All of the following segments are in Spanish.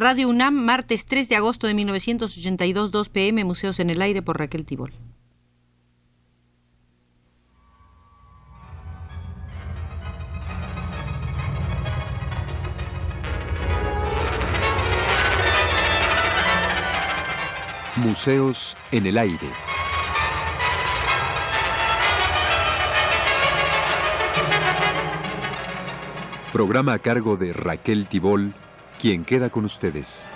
Radio UNAM, martes 3 de agosto de 1982, 2 pm, Museos en el Aire por Raquel Tibol. Museos en el Aire. Programa a cargo de Raquel Tibol, quien queda con ustedes.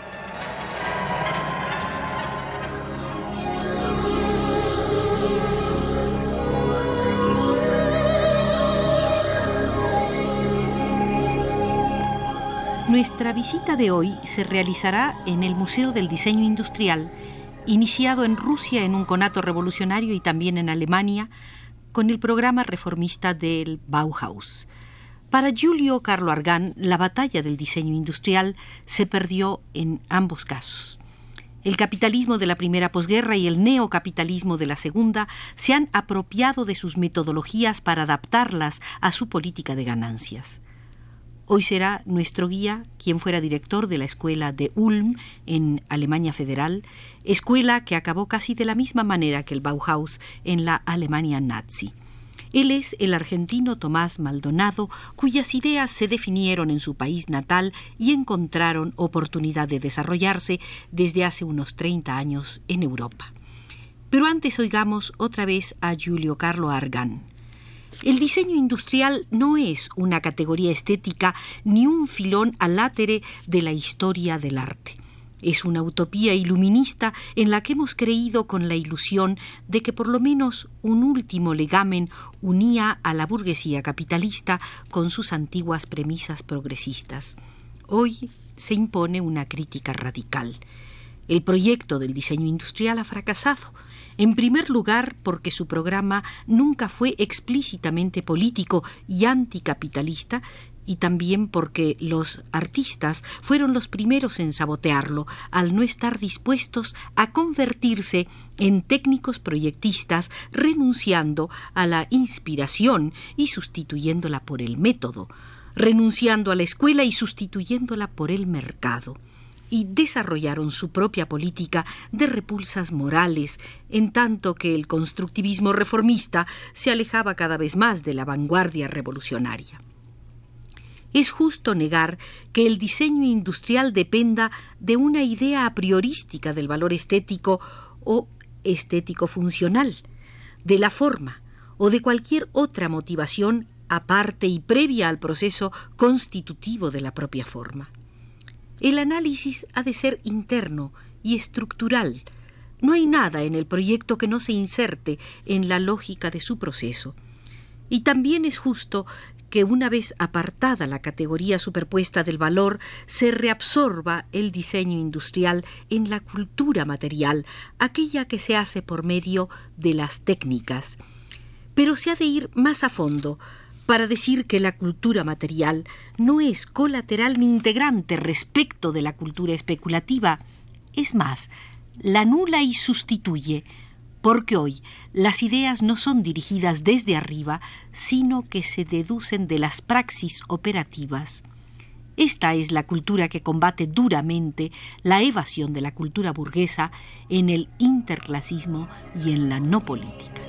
Nuestra visita de hoy se realizará en el Museo del Diseño Industrial, iniciado en Rusia en un conato revolucionario y también en Alemania, con el programa reformista del Bauhaus. Para Giulio Carlo Argan, la batalla del diseño industrial se perdió en ambos casos. El capitalismo de la primera posguerra y el neocapitalismo de la segunda se han apropiado de sus metodologías para adaptarlas a su política de ganancias. Hoy será nuestro guía quien fuera director de la escuela de Ulm en Alemania Federal, escuela que acabó casi de la misma manera que el Bauhaus en la Alemania nazi. Él es el argentino Tomás Maldonado, cuyas ideas se definieron en su país natal y encontraron oportunidad de desarrollarse desde hace unos 30 años en Europa. Pero antes oigamos otra vez a Giulio Carlo Argan. El diseño industrial no es una categoría estética ni un filón alátere de la historia del arte. Es una utopía iluminista en la que hemos creído con la ilusión de que por lo menos un último legamen unía a la burguesía capitalista con sus antiguas premisas progresistas. Hoy se impone una crítica radical. El proyecto del diseño industrial ha fracasado, en primer lugar porque su programa nunca fue explícitamente político y anticapitalista y también porque los artistas fueron los primeros en sabotearlo al no estar dispuestos a convertirse en técnicos proyectistas renunciando a la inspiración y sustituyéndola por el método, renunciando a la escuela y sustituyéndola por el mercado y desarrollaron su propia política de repulsas morales, en tanto que el constructivismo reformista se alejaba cada vez más de la vanguardia revolucionaria. Es justo negar que el diseño industrial dependa de una idea a priorística del valor estético o estético funcional, de la forma o de cualquier otra motivación aparte y previa al proceso constitutivo de la propia forma. El análisis ha de ser interno y estructural. No hay nada en el proyecto que no se inserte en la lógica de su proceso. Y también es justo que una vez apartada la categoría superpuesta del valor, se reabsorba el diseño industrial en la cultura material, aquella que se hace por medio de las técnicas. Pero se ha de ir más a fondo para decir que la cultura material no es colateral ni integrante respecto de la cultura especulativa. Es más, la anula y sustituye, porque hoy las ideas no son dirigidas desde arriba, sino que se deducen de las praxis operativas. Esta es la cultura que combate duramente la evasión de la cultura burguesa en el interclasismo y en la no política.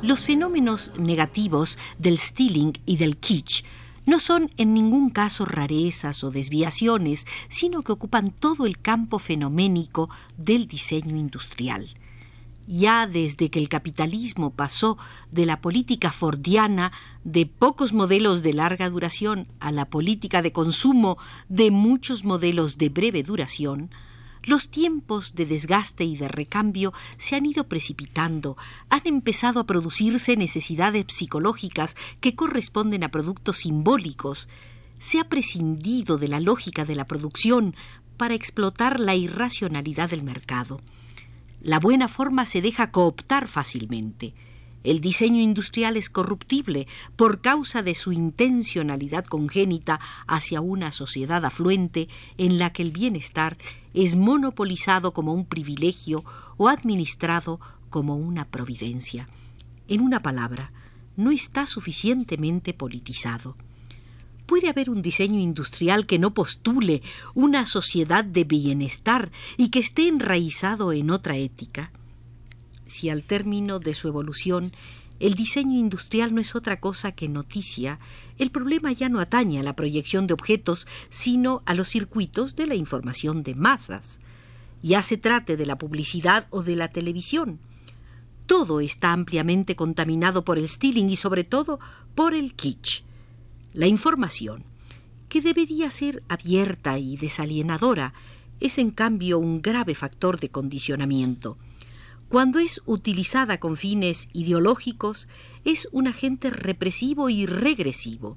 Los fenómenos negativos del stealing y del kitsch no son en ningún caso rarezas o desviaciones, sino que ocupan todo el campo fenoménico del diseño industrial. Ya desde que el capitalismo pasó de la política fordiana de pocos modelos de larga duración a la política de consumo de muchos modelos de breve duración, los tiempos de desgaste y de recambio se han ido precipitando, han empezado a producirse necesidades psicológicas que corresponden a productos simbólicos, se ha prescindido de la lógica de la producción para explotar la irracionalidad del mercado. La buena forma se deja cooptar fácilmente. El diseño industrial es corruptible por causa de su intencionalidad congénita hacia una sociedad afluente en la que el bienestar es monopolizado como un privilegio o administrado como una providencia. En una palabra, no está suficientemente politizado. ¿Puede haber un diseño industrial que no postule una sociedad de bienestar y que esté enraizado en otra ética? Si al término de su evolución el diseño industrial no es otra cosa que noticia, el problema ya no atañe a la proyección de objetos, sino a los circuitos de la información de masas. Ya se trate de la publicidad o de la televisión. Todo está ampliamente contaminado por el stealing y sobre todo por el kitsch. La información, que debería ser abierta y desalienadora, es en cambio un grave factor de condicionamiento. Cuando es utilizada con fines ideológicos, es un agente represivo y regresivo.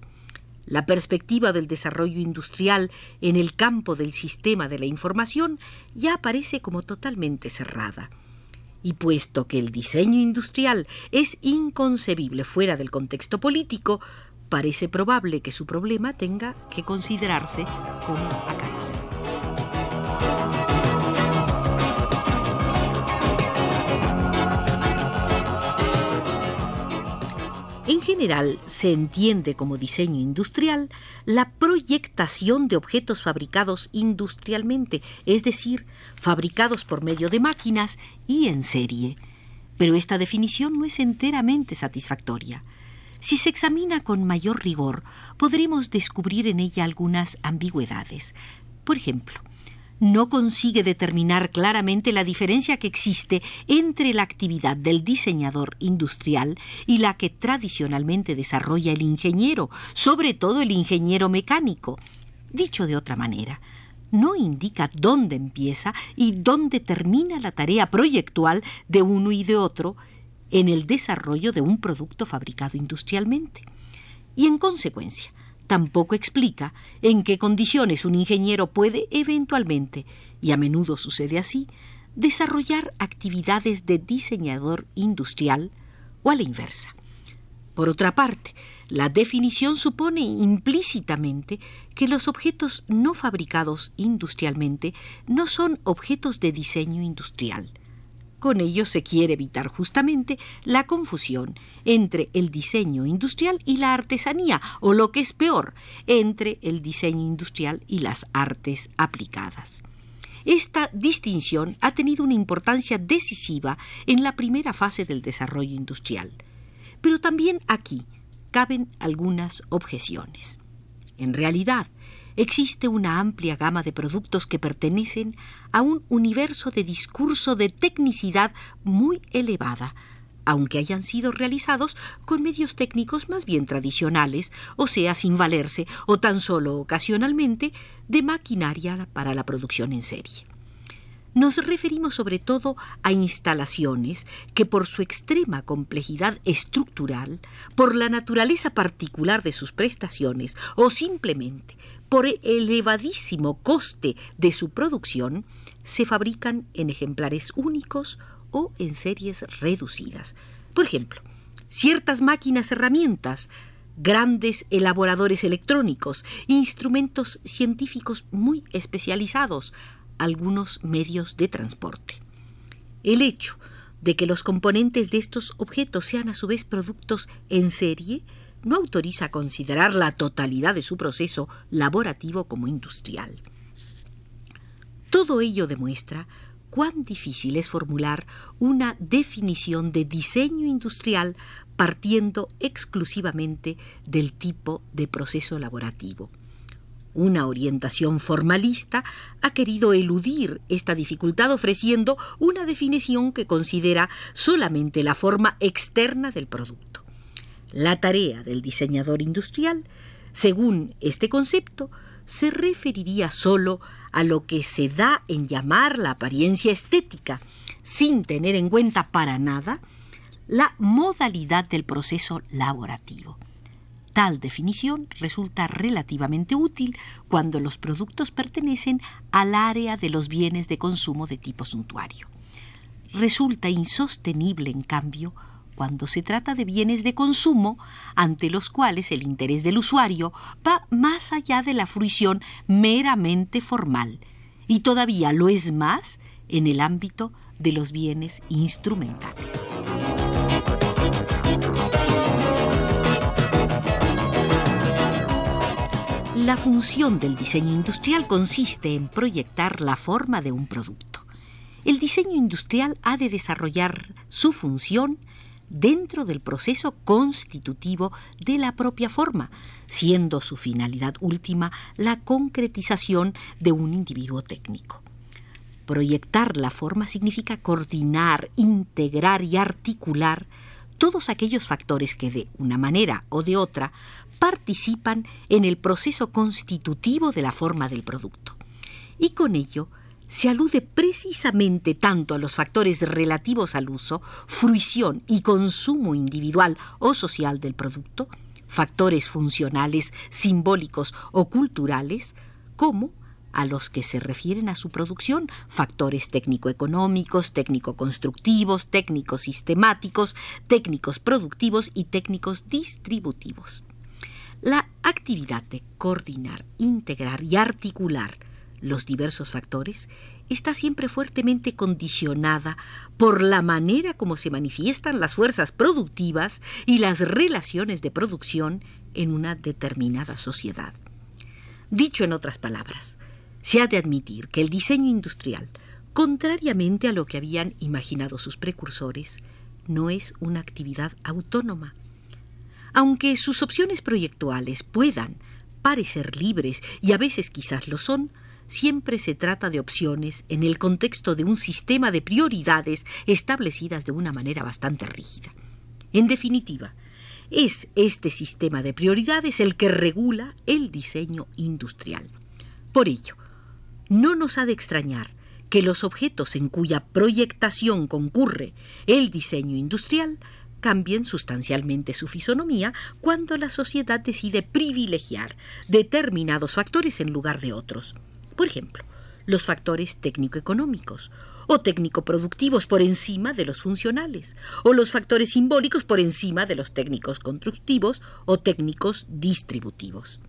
La perspectiva del desarrollo industrial en el campo del sistema de la información ya aparece como totalmente cerrada. Y puesto que el diseño industrial es inconcebible fuera del contexto político, parece probable que su problema tenga que considerarse como acabado. General se entiende como diseño industrial la proyectación de objetos fabricados industrialmente, es decir, fabricados por medio de máquinas y en serie. Pero esta definición no es enteramente satisfactoria. Si se examina con mayor rigor, podremos descubrir en ella algunas ambigüedades. Por ejemplo, no consigue determinar claramente la diferencia que existe entre la actividad del diseñador industrial y la que tradicionalmente desarrolla el ingeniero, sobre todo el ingeniero mecánico. Dicho de otra manera, no indica dónde empieza y dónde termina la tarea proyectual de uno y de otro en el desarrollo de un producto fabricado industrialmente. Y en consecuencia, tampoco explica en qué condiciones un ingeniero puede eventualmente, y a menudo sucede así, desarrollar actividades de diseñador industrial o a la inversa. Por otra parte, la definición supone implícitamente que los objetos no fabricados industrialmente no son objetos de diseño industrial, con ello se quiere evitar justamente la confusión entre el diseño industrial y la artesanía, o lo que es peor, entre el diseño industrial y las artes aplicadas. Esta distinción ha tenido una importancia decisiva en la primera fase del desarrollo industrial. Pero también aquí caben algunas objeciones. En realidad, existe una amplia gama de productos que pertenecen a un universo de discurso de tecnicidad muy elevada, aunque hayan sido realizados con medios técnicos más bien tradicionales, o sea, sin valerse, o tan solo ocasionalmente, de maquinaria para la producción en serie. Nos referimos sobre todo a instalaciones que por su extrema complejidad estructural, por la naturaleza particular de sus prestaciones o simplemente por el elevadísimo coste de su producción, se fabrican en ejemplares únicos o en series reducidas. Por ejemplo, ciertas máquinas herramientas, grandes elaboradores electrónicos, instrumentos científicos muy especializados, algunos medios de transporte. El hecho de que los componentes de estos objetos sean a su vez productos en serie no autoriza a considerar la totalidad de su proceso laborativo como industrial. Todo ello demuestra cuán difícil es formular una definición de diseño industrial partiendo exclusivamente del tipo de proceso laborativo. Una orientación formalista ha querido eludir esta dificultad ofreciendo una definición que considera solamente la forma externa del producto. La tarea del diseñador industrial, según este concepto, se referiría sólo a lo que se da en llamar la apariencia estética, sin tener en cuenta para nada la modalidad del proceso laborativo. Tal definición resulta relativamente útil cuando los productos pertenecen al área de los bienes de consumo de tipo suntuario. Resulta insostenible, en cambio, cuando se trata de bienes de consumo ante los cuales el interés del usuario va más allá de la fruición meramente formal y todavía lo es más en el ámbito de los bienes instrumentales. La función del diseño industrial consiste en proyectar la forma de un producto. El diseño industrial ha de desarrollar su función dentro del proceso constitutivo de la propia forma, siendo su finalidad última la concretización de un individuo técnico. Proyectar la forma significa coordinar, integrar y articular todos aquellos factores que de una manera o de otra participan en el proceso constitutivo de la forma del producto. Y con ello se alude precisamente tanto a los factores relativos al uso, fruición y consumo individual o social del producto, factores funcionales, simbólicos o culturales, como a los que se refieren a su producción, factores técnico-económicos, técnico-constructivos, técnicos sistemáticos, técnicos productivos y técnicos distributivos. La actividad de coordinar, integrar y articular los diversos factores está siempre fuertemente condicionada por la manera como se manifiestan las fuerzas productivas y las relaciones de producción en una determinada sociedad. Dicho en otras palabras, se ha de admitir que el diseño industrial, contrariamente a lo que habían imaginado sus precursores, no es una actividad autónoma. Aunque sus opciones proyectuales puedan parecer libres y a veces quizás lo son, siempre se trata de opciones en el contexto de un sistema de prioridades establecidas de una manera bastante rígida. En definitiva, es este sistema de prioridades el que regula el diseño industrial. Por ello, no nos ha de extrañar que los objetos en cuya proyectación concurre el diseño industrial cambien sustancialmente su fisonomía cuando la sociedad decide privilegiar determinados factores en lugar de otros. Por ejemplo, los factores técnico-económicos o técnico-productivos por encima de los funcionales, o los factores simbólicos por encima de los técnicos constructivos o técnicos distributivos.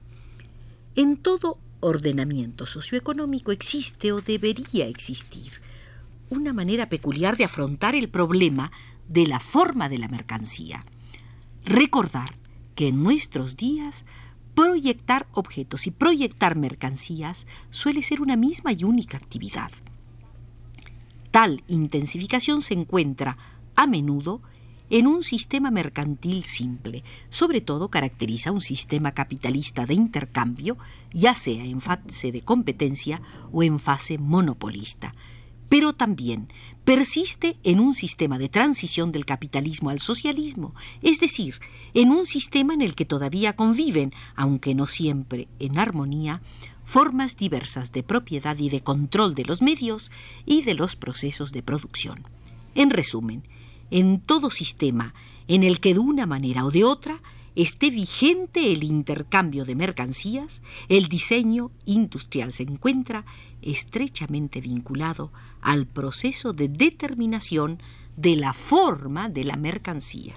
En todo ordenamiento socioeconómico existe o debería existir una manera peculiar de afrontar el problema de la forma de la mercancía. Recordar que en nuestros días proyectar objetos y proyectar mercancías suele ser una misma y única actividad. Tal intensificación se encuentra a menudo en un sistema mercantil simple, sobre todo caracteriza un sistema capitalista de intercambio, ya sea en fase de competencia o en fase monopolista, pero también persiste en un sistema de transición del capitalismo al socialismo, es decir, en un sistema en el que todavía conviven, aunque no siempre en armonía, formas diversas de propiedad y de control de los medios y de los procesos de producción. En resumen, en todo sistema en el que de una manera o de otra esté vigente el intercambio de mercancías, el diseño industrial se encuentra estrechamente vinculado al proceso de determinación de la forma de la mercancía.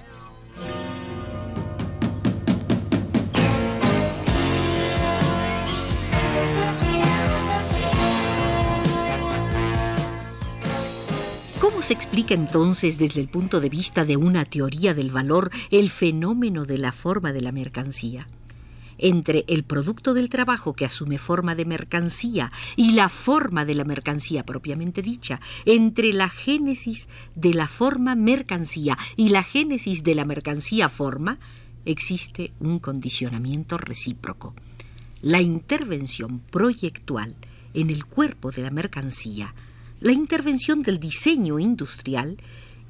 ¿Cómo se explica entonces desde el punto de vista de una teoría del valor el fenómeno de la forma de la mercancía? Entre el producto del trabajo que asume forma de mercancía y la forma de la mercancía propiamente dicha, entre la génesis de la forma mercancía y la génesis de la mercancía forma, existe un condicionamiento recíproco. La intervención proyectual en el cuerpo de la mercancía, la intervención del diseño industrial,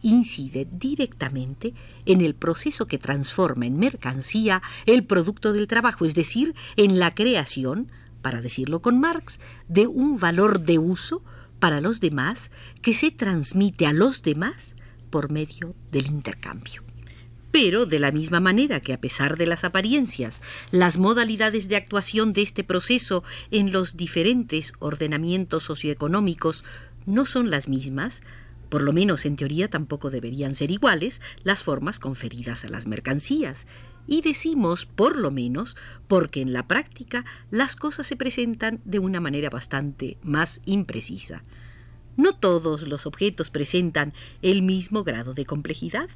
incide directamente en el proceso que transforma en mercancía el producto del trabajo, es decir, en la creación, para decirlo con Marx, de un valor de uso para los demás que se transmite a los demás por medio del intercambio. Pero de la misma manera que a pesar de las apariencias, las modalidades de actuación de este proceso en los diferentes ordenamientos socioeconómicos no son las mismas, por lo menos en teoría tampoco deberían ser iguales las formas conferidas a las mercancías. Y decimos por lo menos porque en la práctica las cosas se presentan de una manera bastante más imprecisa. No todos los objetos presentan el mismo grado de complejidad.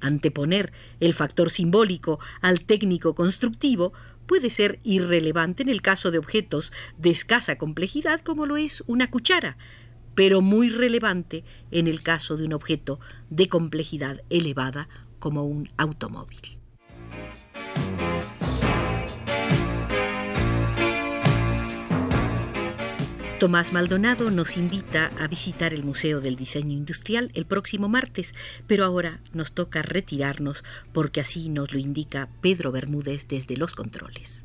Anteponer el factor simbólico al técnico constructivo puede ser irrelevante en el caso de objetos de escasa complejidad como lo es una cuchara, pero muy relevante en el caso de un objeto de complejidad elevada como un automóvil. Tomás Maldonado nos invita a visitar el Museo del Diseño Industrial el próximo martes, pero ahora nos toca retirarnos porque así nos lo indica Pedro Bermúdez desde los controles.